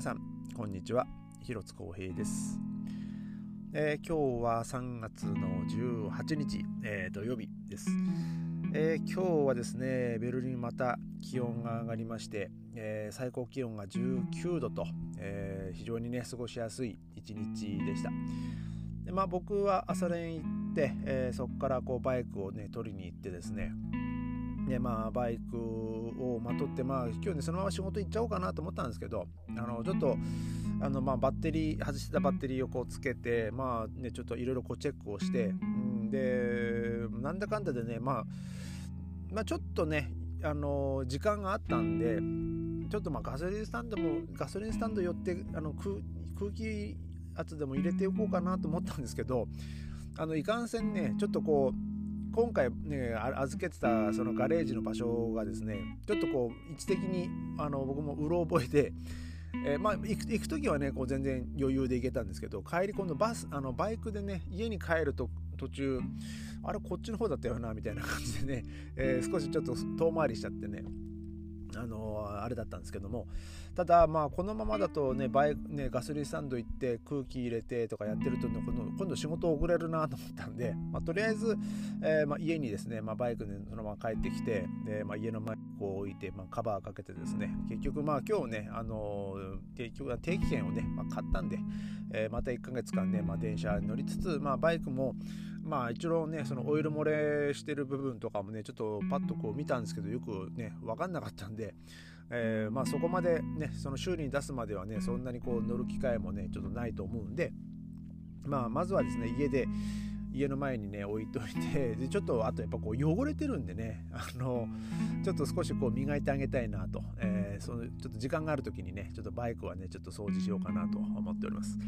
皆さんこんにちは。広津光平です、えー、今日は3月の18日、えー、土曜日です、えー、今日はですねベルリンまた気温が上がりまして、え最高気温が19度と、え非常にね過ごしやすい一日でした。でまあ僕は朝練行って、えそこからこうバイクをね取りに行ってですねでまあバイクをまとってまあ今日ねそのまま仕事行っちゃおうかなと思ったんですけどあのちょっとあのまあバッテリー外してたバッテリーをこうつけてまあねちょっといろいろこうチェックをして、うん、でなんだかんだでねまあまあちょっとねあの時間があったんでちょっとまあガソリンスタンドもガソリンスタンド寄ってあの空気圧でも入れておこうかなと思ったんですけどあのいかんせんねちょっとこう今回ね預けてたそのガレージの場所がですねちょっとこう位置的にあの僕もうろ覚えで、えー、まあ行く行く時はねこう全然余裕で行けたんですけど帰り今度バスあのバイクでね家に帰ると途中あれこっちの方だったよなみたいな感じでね、えー、少しちょっと遠回りしちゃってねあのあれだったんですけども。ただまあこのままだとねバイねガソリンスタンド行って空気入れてとかやってるとね今度仕事遅れるなと思ったんで、まあ、とりあえず、えー、まあ、家にですね、まあ、バイクでそのまま帰ってきてで、ま家の前にこう置いて、まカバーかけてですね結局まあ今日ね、あの結局定期券をね、ま買ったんで、えー、また1ヶ月間ね、ま電車に乗りつつ、まバイクもまあ一応ねそのオイル漏れしてる部分とかもねちょっとパッとこう見たんですけどよくね分かんなかったんで、えー、まあそこまでねその修理に出すまではねそんなにこう乗る機会もねちょっとないと思うんでまあまずはですね家で家の前にね置いといてでちょっとあとやっぱこう汚れてるんでねあのちょっと少しこう磨いてあげたいなと、えー、そのちょっと時間がある時にねちょっとバイクはねちょっと掃除しようかなと思っております。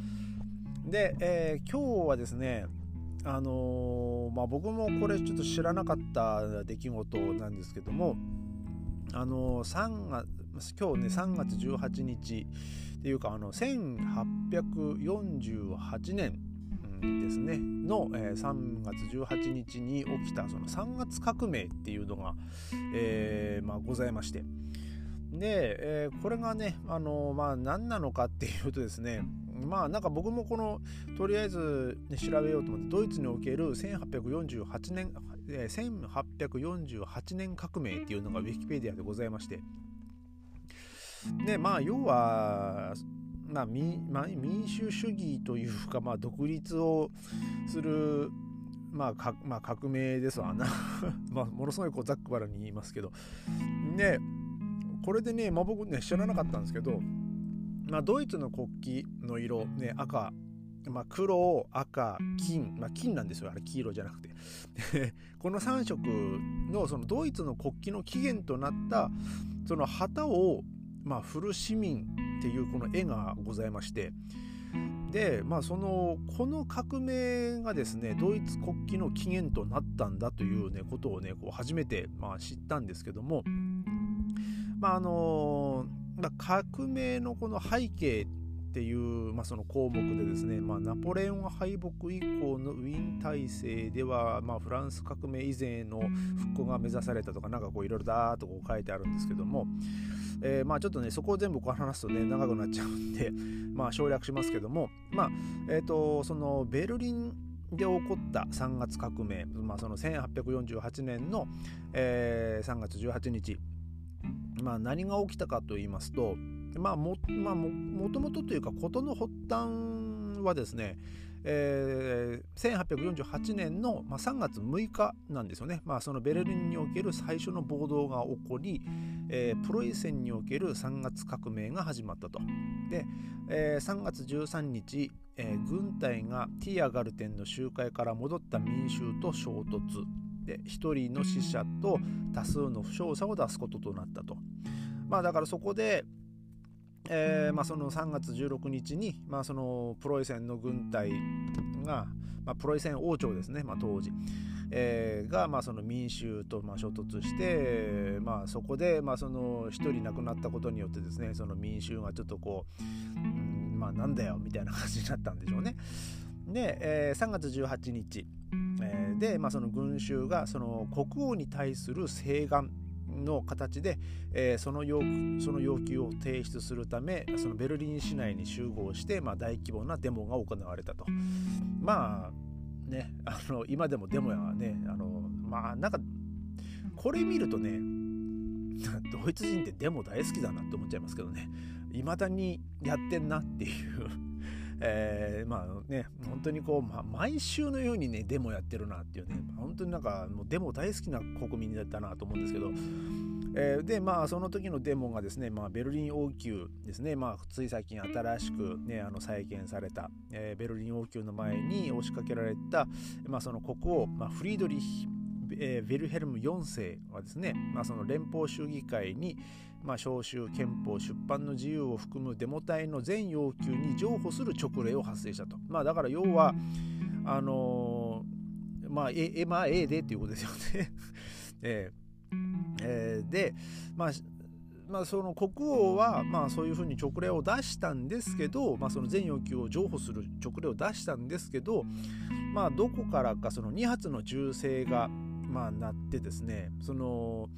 で、えー、今日はですねあのー、まあ、僕もこれちょっと知らなかった出来事なんですけども、あのー、3今日ね3月18日っていうかあの1848年ですねの、えー、3月18日に起きたその3月革命っていうのが、えーまあ、ございまして。で、えー、これがね、あのまあ、何なのかっていうとですねまあなんか僕もこのとりあえず、ね、調べようと思ってドイツにおける1848年、えー、1848年革命っていうのがウィキペディアでございまして。でまあ要はまあ民まあ、民主主義というか、まあ、独立をする、まあかまあ、革命ですわな。まあものすごいこうざっくばらに言いますけど。でこれでね、まあ、僕ね知らなかったんですけどまあ、ドイツの国旗の色、ね、赤、まあ、黒、赤、金、まあ、金なんですよ、あれ黄色じゃなくて。この3色のそのドイツの国旗の起源となったその旗を、まあ、振る市民っていうこの絵がございまして、で、まあ、そのこの革命がですねドイツ国旗の起源となったんだという、ね、ことをねこう初めて、まあ、知ったんですけども、まああの、革命のこの背景っていう、まあ、その項目でですね、まあ、ナポレオン敗北以降のウィーン体制では、まあ、フランス革命以前の復興が目指されたとかなんかこういろいろだーとこう書いてあるんですけども、えー、まあちょっとねそこを全部こう話すとね長くなっちゃうんで、まあ、省略しますけどもまあえっ、ー、とそのベルリンで起こった3月革命、まあ、その1848年の、えー、3月18日まあ、何が起きたかと言いますと、まあもまあ、ももともとというか事の発端はですね、えー、1848年の、ま、3月6日なんですよね、まあ、そのベルリンにおける最初の暴動が起こり、えー、プロイセンにおける3月革命が始まったと。で、えー、3月13日、えー、軍隊がティアガルテンの集会から戻った民衆と衝突。で1人の死者と多数の負傷者を出すこととなったと。まあだからそこで、えーまあ、その3月16日に、まあ、そのプロイセンの軍隊が、まあ、プロイセン王朝ですね、まあ、当時、えー、が、まあ、その民衆とまあ衝突して、まあ、そこで、まあ、その1人亡くなったことによってですねその民衆がちょっとこう、うん、まあなんだよみたいな感じになったんでしょうね。で、えー、3月18日、え、で、まあ、その群衆がその国王に対する請願の形で、えー、その要その要求を提出するためそのベルリン市内に集合して、まあ、大規模なデモが行われたと。まあねあの今でもデモやねあのまあなんかこれ見るとね ドイツ人ってデモ大好きだなって思っちゃいますけどね未だにやってんなっていうえー、まあね本当にこう、ま、毎週のようにねデモやってるなっていうね本当になんかもうデモ大好きな国民だったなと思うんですけど、えー、でまあその時のデモがですね、まあ、ベルリン王宮ですね、まあ、つい最近新しく、ね、あの再建された、えー、ベルリン王宮の前に押しかけられた、まあ、その国王、まあ、フリードリヒえー、ヴェルヘルム4世はですね、まあ、その連邦州議会に、まあ、召集憲法出版の自由を含むデモ隊の全要求に譲歩する勅令を発生したと。まあ、だから要はあのー、まあ、え、まあ、A でっていうことですよね。えー、えー、で、まあ、まあ、その国王は、まあ、そういうふうに勅令を出したんですけど、まあ、その全要求を譲歩する勅令を出したんですけど、まあ、どこからかその2発の銃声が、まあ、なってですねその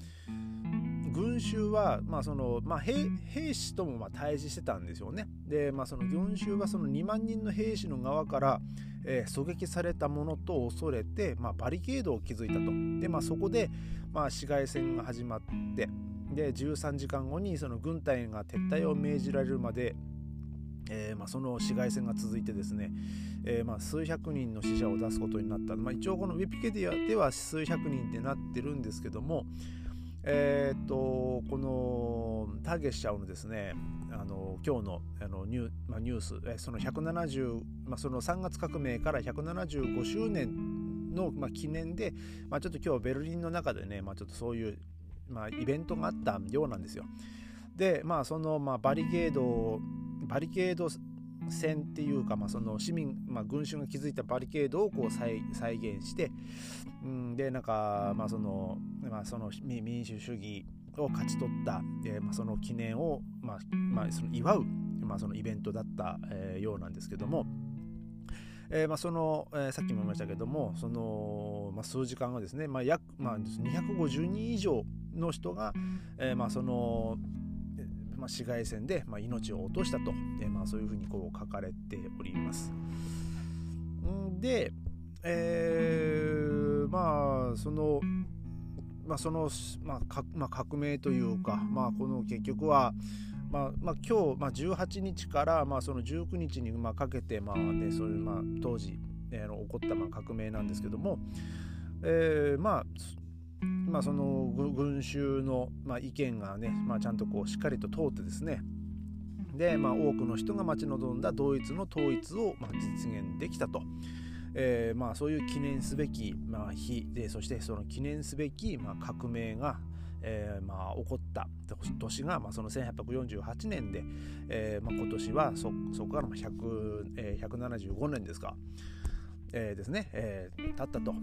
群衆は、まあそのまあ、兵兵士ともまあ対峙してたんですよね。で、まあ、その群衆はその2万人の兵士の側から、えー、狙撃されたものと恐れて、まあ、バリケードを築いたと。で、まあ、そこで、まあ、市街戦が始まってで13時間後にその軍隊が撤退を命じられるまでえーまあ、その市街戦が続いてですね、えーまあ、数百人の死者を出すことになった、まあ、一応このウィピケディアでは数百人ってなってるんですけども、えー、っとこのターゲッシャーのですねあの今日のあのニュ,、まあ、ニュース、えその170、まあ、その3月革命から175周年の、まあ、記念で、まあ、ちょっと今日ベルリンの中でね、まあ、ちょっとそういう、まあ、イベントがあったようなんですよ。でまあその、まあ、バリケードバリケード戦っていうか、まあ、その市民、まあ、群衆が築いたバリケードをこう再現して、うん、でなんか、まあそのまあ、その民主主義を勝ち取った、えーまあ、その記念を、まあまあ、その祝う、まあ、そのイベントだった、えー、ようなんですけども、えーまあそのえー、さっきも言いましたけどもその、まあ、数時間後ですね、まあ約まあ、250人以上の人が、えーまあ、そのまあ、市街戦で、まあ、命を落としたと、えー、まあ、そういうふうにこう書かれております。んで、えー、まあそのまあその、まあかまあ、革命というか、まあ、この結局は、まあまあ、今日、まあ、18日から、まあ、その19日に、まあ、かけて、まあね、そういう、まあ、当時、えー、起こった、まあ、革命なんですけども、えー、まあまあ、その群衆の、ま、意見がね、まあ、ちゃんとこうしっかりと通ってですねで、まあ、多くの人が待ち望んだドイツの統一を、ま、実現できたと。えーまあ、そういう記念すべき、まあ、日でそしてその記念すべき、まあ、革命が、えーまあ、起こった年が、まあ、その1848年で、えーまあ、今年はそこから100、えー、175年ですか。えー、ですね、えー、経ったと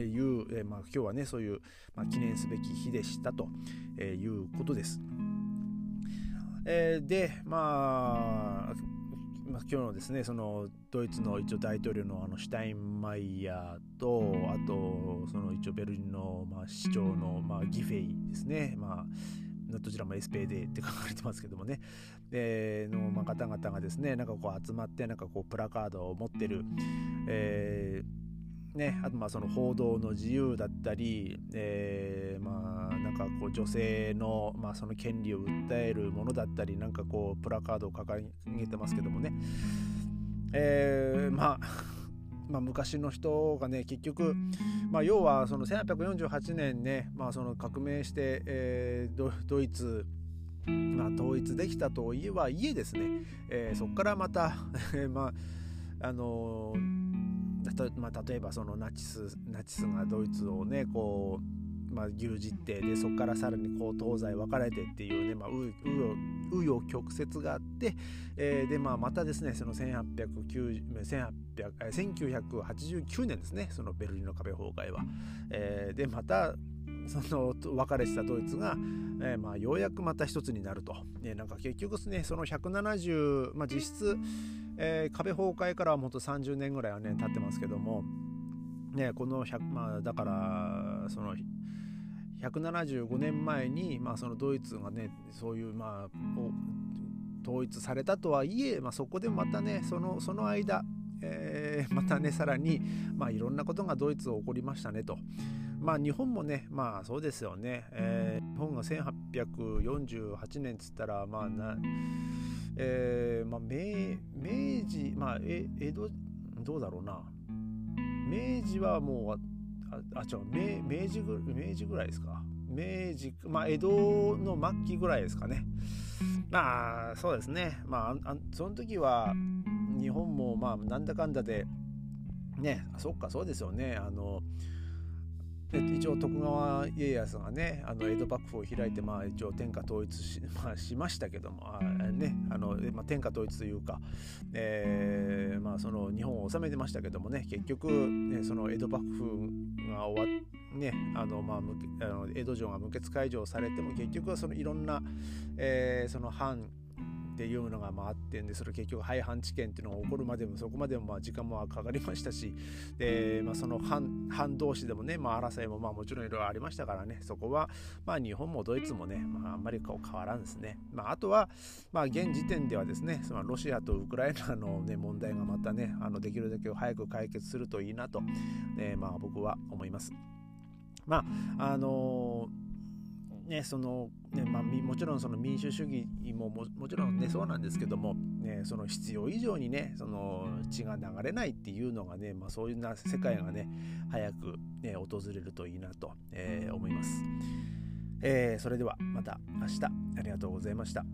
いう、えー、まあ、今日はねそういう、まあ、記念すべき日でしたとえいうことです。えー、で、まあ、まあ、今日のですねそのドイツの一応大統領のあのシュタインマイヤーとあとその一応ベルリンの、まあ、市長の、まあ、ギフェイですね、まあ、どちらも SPD って書かれてますけどもね、えー、の、まあ、方々がですねなんかこう集まってなんかこうプラカードを持ってる、えーね、あとまあその報道の自由だったり、えー、まあなんかこう女性の,、まあその権利を訴えるものだったりなんかこうプラカードを掲げてますけどもね、えー、まあまあ、昔の人がね結局、まあ、要はその1848年ね、まあ、その革命して、えー、ドイツまあ、統一できたといえばいえですね、えー、そこからまた まああのー、まあ、例えばそのナチスナチスがドイツをねこうまあ、牛耳ってでそこからさらにこう東西分かれてっていうね、まあ、紆余曲折があって、えー、でまあ、またですねその1989年ですねそのベルリンの壁崩壊は。えー、でまたその別れしたドイツが、えー、まあ、ようやくまた一つになると、ね、なんか結局ですねその170、まあ、実質、えー、壁崩壊からはもっと30年ぐらいはね経ってますけども、ね、この100、まあ、だからその175年前に、まあ、そのドイツがねそういうまあ統一されたとはいえ、まあ、そこでまたねそのその間、えー、またねさらに、まあ、いろんなことがドイツを起こりましたねと。まあ日本もねまあそうですよね、えー、日本が1848年っつったらまあな、えーまあ、明明治まあ江戸どうだろうな明治はもうああ違う明明治ぐ明治ぐらいですか。明治まあ江戸の末期ぐらいですかね。まあそうですね。まあその時は日本もまあなんだかんだでねそっかそうですよね。あの一応徳川家康がねあの江戸幕府を開いて、まあ、一応天下統一し, まあ、しましたけどもあ、ねあのまあ、天下統一というか、えーまあ、その日本を治めてましたけどもね結局、ね、その江戸幕府が終わっねあのまあ、あの江戸城が無血開城されても結局はそのいろんな、えー、その藩っていうのがまああってんでそれ結局廃藩置県っていうのが起こるまでもそこまでもまあ時間もかかりましたしで、まあ、その藩藩同士でもね、まあ、争いもまあもちろんいろいろありましたからねそこはまあ日本もドイツもね、まあ、あんまりこう変わらんですね、まあ、あとはまあ現時点ではですねそのロシアとウクライナの、ね、問題がまたねあのできるだけ早く解決するといいなと、えー、まあ僕は思います。まああのーね、そのねまあ、もちろんその民主主義もももちろんねそうなんですけども、ね、その必要以上にねその血が流れないっていうのがね、まあ、そういうな世界がね早く、ね、訪れるといいなと、えー、思います、えー、それではまた明日。ありがとうございました。